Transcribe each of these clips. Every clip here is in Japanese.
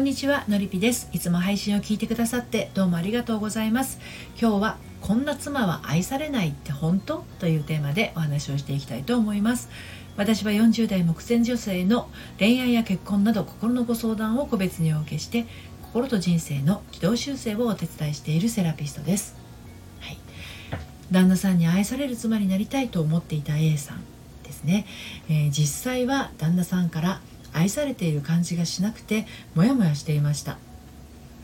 んにちはのりぴです。いつも配信を聞いてくださってどうもありがとうございます。今日はこんな妻は愛されないって本当というテーマでお話をしていきたいと思います。私は40代目前女性の恋愛や結婚など心のご相談を個別にお受けして心と人生の軌道修正をお手伝いしているセラピストです、はい、旦那さんに愛される妻になりたいと思っていた A さんですね、えー、実際は旦那さんから愛されている感じがしなくてモヤモヤしていました。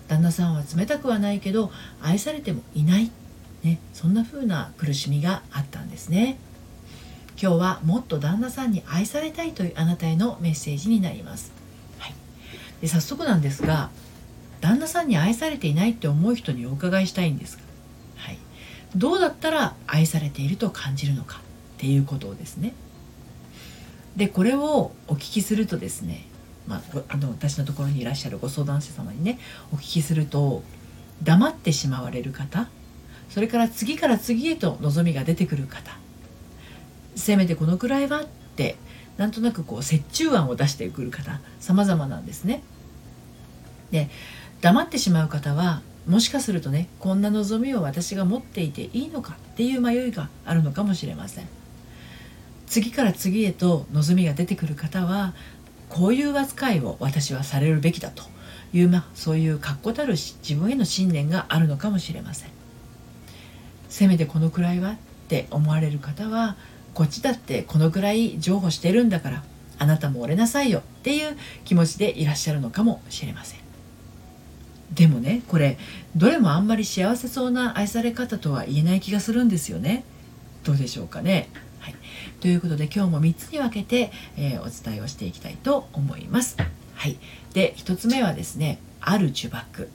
旦那さんは冷たくはないけど愛されてもいない、ね、そんな風な苦しみがあったんですね。今日はもっと旦那さんに愛されたいというあなたへのメッセージになります、はい、で早速なんですが旦那さんに愛されていないって思う人にお伺いしたいんですが、はい、どうだったら愛されていると感じるのかっていうことをですねでこれをお聞きするとですね、まあ、あの私のところにいらっしゃるご相談者様にねお聞きすると黙ってしまわれる方それから次から次へと望みが出てくる方せめてこのくらいはってなんとなくこう折衷案を出してくる方様々なんですね。で黙ってしまう方はもしかするとねこんな望みを私が持っていていいのかっていう迷いがあるのかもしれません。次から次へと望みが出てくる方はこういう扱いを私はされるべきだという、まあ、そういう確固たる自分への信念があるのかもしれません。せめてこのくらいはって思われる方はこっちだってこのくらい譲歩してるんだからあなたも折れなさいよっていう気持ちでいらっしゃるのかもしれません。でもねこれどれもあんまり幸せそうな愛され方とは言えない気がするんですよね。どうでしょうかね。はい、ということで今日も3つに分けて、えー、お伝えをしていきたいと思います。はい、で1つ目はですねある呪縛。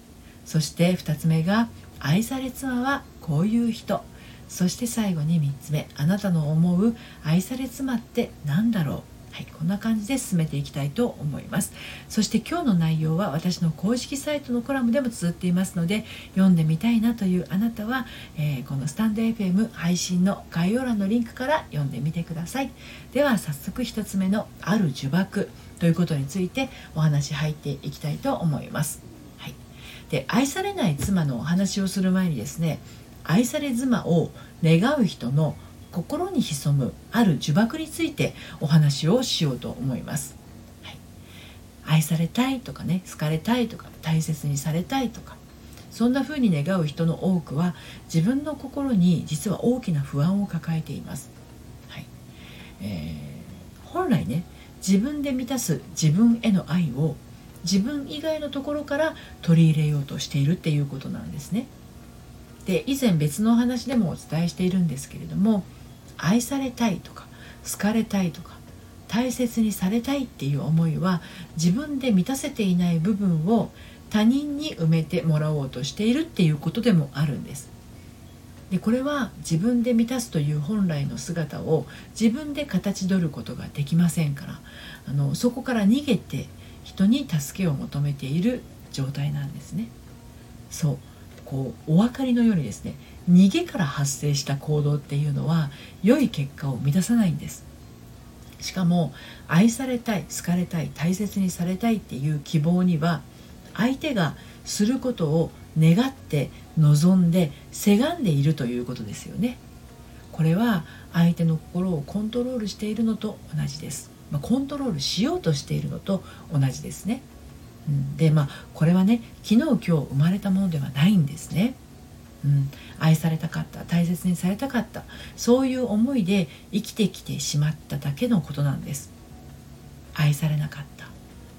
そして2つ目が愛され妻はこういう人。そして最後に3つ目。あなたの思う愛され妻って何だろう。はい、こんな感じで進めていきたいと思います。そして今日の内容は私の公式サイトのコラムでも綴っていますので読んでみたいなというあなたは、えー、このスタンド FM 配信の概要欄のリンクから読んでみてください。では早速1つ目の「ある呪縛」ということについてお話入っていきたいと思います、はい、で愛されない妻のお話をする前にですね愛され妻を願う人の「心に潜むある呪縛についてお話をしようと思います、はい、愛されたいとかね好かれたいとか大切にされたいとかそんな風に願う人の多くは自分の心に実は大きな不安を抱えています、はい。えー、本来ね自分で満たす自分への愛を自分以外のところから取り入れようとしているっていうことなんですね。で以前別のお話でもお伝えしているんですけれども愛されたいとか好かれたいとか大切にされたいっていう思いは自分で満たせていない部分を他人に埋めてもらおうとしているっていうことでもあるんです。でこれは自分で満たすという本来の姿を自分で形取ることができませんからあのそこから逃げて人に助けを求めている状態なんですね。そうこうお分かりのようにですね逃げから発生した行動っていうのは良い結果を生み出さないんです。しかも愛されたい好かれたい大切にされたいっていう希望には相手がすることを願って望んでせがんでいるということですよね。これは相手の心をコントロールしているのと同じです、まあ、コントロールしようとしているのと同じですね、うん、でまあこれはね昨日今日生まれたものではないんですね。うん、愛されたかった。大切にされたかった。そういう思いで生きてきてしまっただけのことなんです。愛されなかった。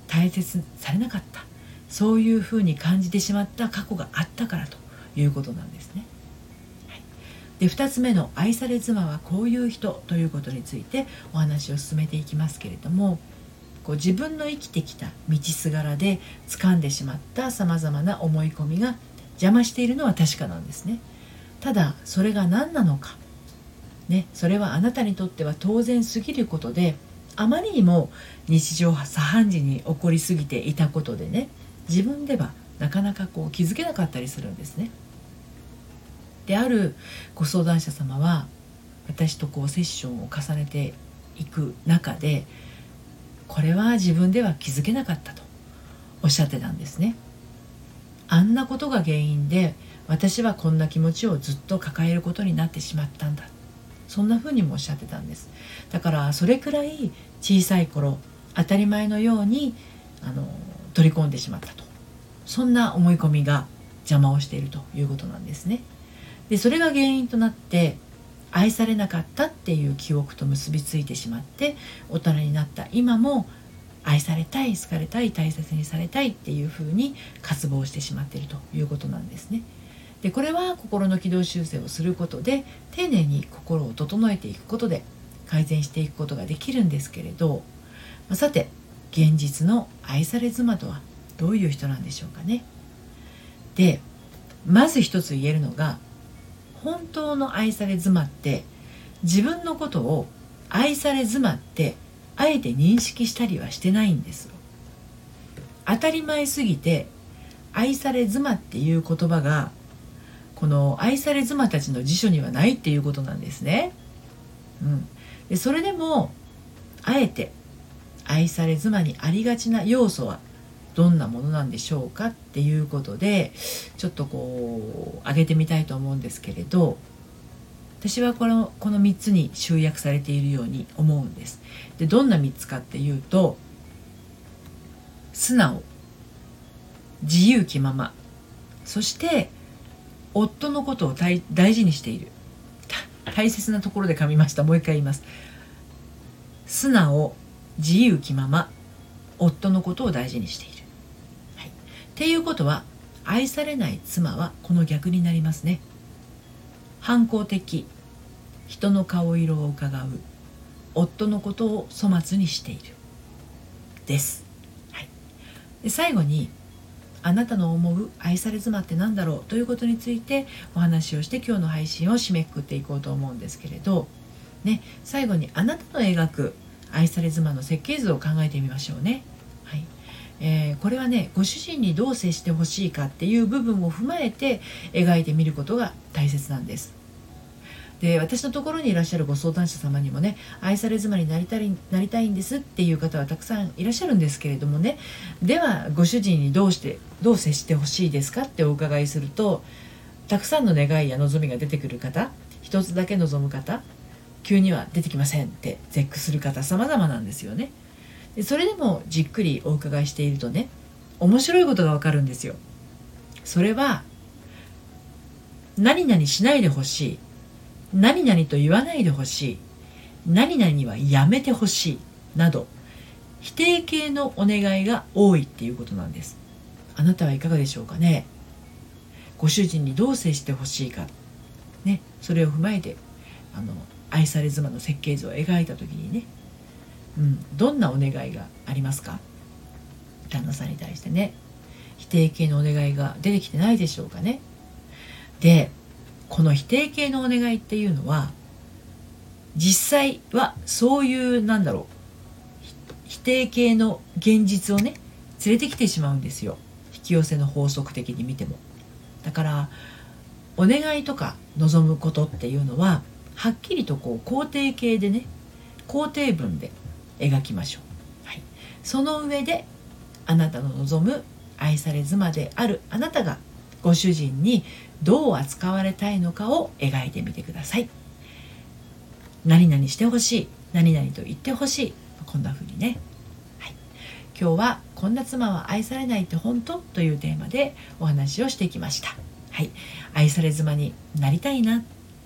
大切されなかった。そういうふうに感じてしまった。過去があったからということなんですね、はい、で2つ目の「愛され妻はこういう人」ということについてお話を進めていきますけれどもこう自分の生きてきた道すがらで掴んでしまったさまざまな思い込みが邪魔しているのは確かなんですね。ただそれが何なのか。ねそれはあなたにとっては当然すぎることであまりにも日常茶飯事に起こりすぎていたことでね自分ではなかなかこう気づけなかったりするんですね。であるご相談者様は私とこうセッションを重ねていく中でこれは自分では気づけなかったとおっしゃってたんですね。あんなことが原因で私はこんな気持ちをずっと抱えることになってしまったんだ。そんな風にもおっしゃってたんです。だからそれくらい小さい頃当たり前のようにあの取り込んでしまったと。そんな思い込みが邪魔をしているということなんですね。でそれが原因となって愛されなかったっていう記憶と結びついてしまって大人になった今も愛されたい好かれたい大切にされたいっていうふうに渇望してしまっているということなんですね。でこれは心の軌道修正をすることで丁寧に心を整えていくことで改善していくことができるんですけれどさて現実の愛され妻とはどういう人なんでしょうかね。でまず一つ言えるのが本当の愛され妻って自分のことを愛され妻ってあえて認識したりはしてないんですよ当たり前すぎて愛され妻っていう言葉がこの愛され妻たちの辞書にはないっていうことなんですね。うん、でそれでもあえて愛され妻にありがちな要素はどんなものなんでしょうかっていうことでちょっとこう挙げてみたいと思うんですけれど私はこのこの3つに集約されているように思うんです。でどんな3つかっていうと素直自由気まま。そして夫のことを大事にしている。大切なところで噛みました。もう一回言います。素直自由気まま。夫のことを大事にしている、はい、っていうことは愛されない妻はこの逆になりますね。反抗的。人の顔色をうかがう。夫のことを粗末にしている。です、はい、で最後にあなたの思う愛され妻って何だろう？ということについてお話をして今日の配信を締めくくっていこうと思うんですけれど、ね、最後にあなたの描く愛され妻の設計図を考えてみましょうね。はい。えー、これはねご主人にどう接してほしいかっていう部分を踏まえて描いてみることが大切なんです。で私のところにいらっしゃるご相談者様にもね愛され妻になりたいなりたいんですっていう方はたくさんいらっしゃるんですけれどもねではご主人にどうしてどう接してほしいですかってお伺いするとたくさんの願いや望みが出てくる方一つだけ望む方急には出てきませんって絶句する方様々なんですよねでそれでもじっくりお伺いしているとね面白いことがわかるんですよ。それは何々しないでほしい。何々と言わないでほしい。何々はやめてほしい。など否定形のお願いが多いっていうことなんです。あなたはいかがでしょうかね。ご主人にどう接してほしいか。ねそれを踏まえてあの愛され妻の設計図を描いた時にね、うん、どんなお願いがありますか？旦那さんに対してね。否定形のお願いが出てきてないでしょうかね。でこの否定形のお願いっていうのは実際はそういうなんだろう否定形の現実をね連れてきてしまうんですよ。引き寄せの法則的に見ても。だからお願いとか望むことっていうのははっきりとこう肯定形でね肯定文で描きましょう、はい、その上であなたの望む愛され妻であるあなたがご主人にどう扱われたいのかを描いてみてください。何々してほしい何々と言ってほしいこんな風にね、はい、今日は「こんな妻は愛されないって本当?」というテーマでお話をしてきました。はい。愛され妻になりたいな？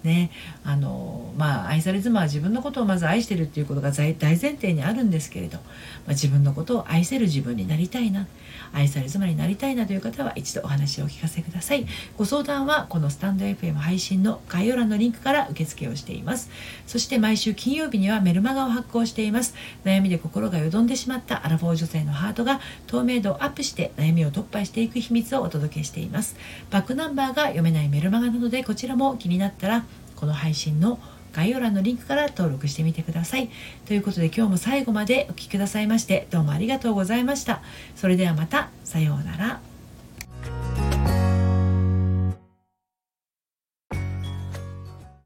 ね。あのまあ愛され妻は自分のことをまず愛してるっていうことが大前提にあるんですけれど、まあ、自分のことを愛せる自分になりたいな。愛され妻になりたいなという方は一度お話をお聞かせください。ご相談はこのスタンド FM 配信の概要欄のリンクから受付をしています。そして毎週金曜日にはメルマガを発行しています。悩みで心がよどんでしまったアラフォー女性のハートが透明度をアップして悩みを突破していく秘密をお届けしています。バックナンバーが読めないメルマガなのでこちらも気になったらこの配信の概要欄のリンクから登録してみてください。ということで今日も最後までお聴きくださいましてどうもありがとうございました。それではまた。さようなら。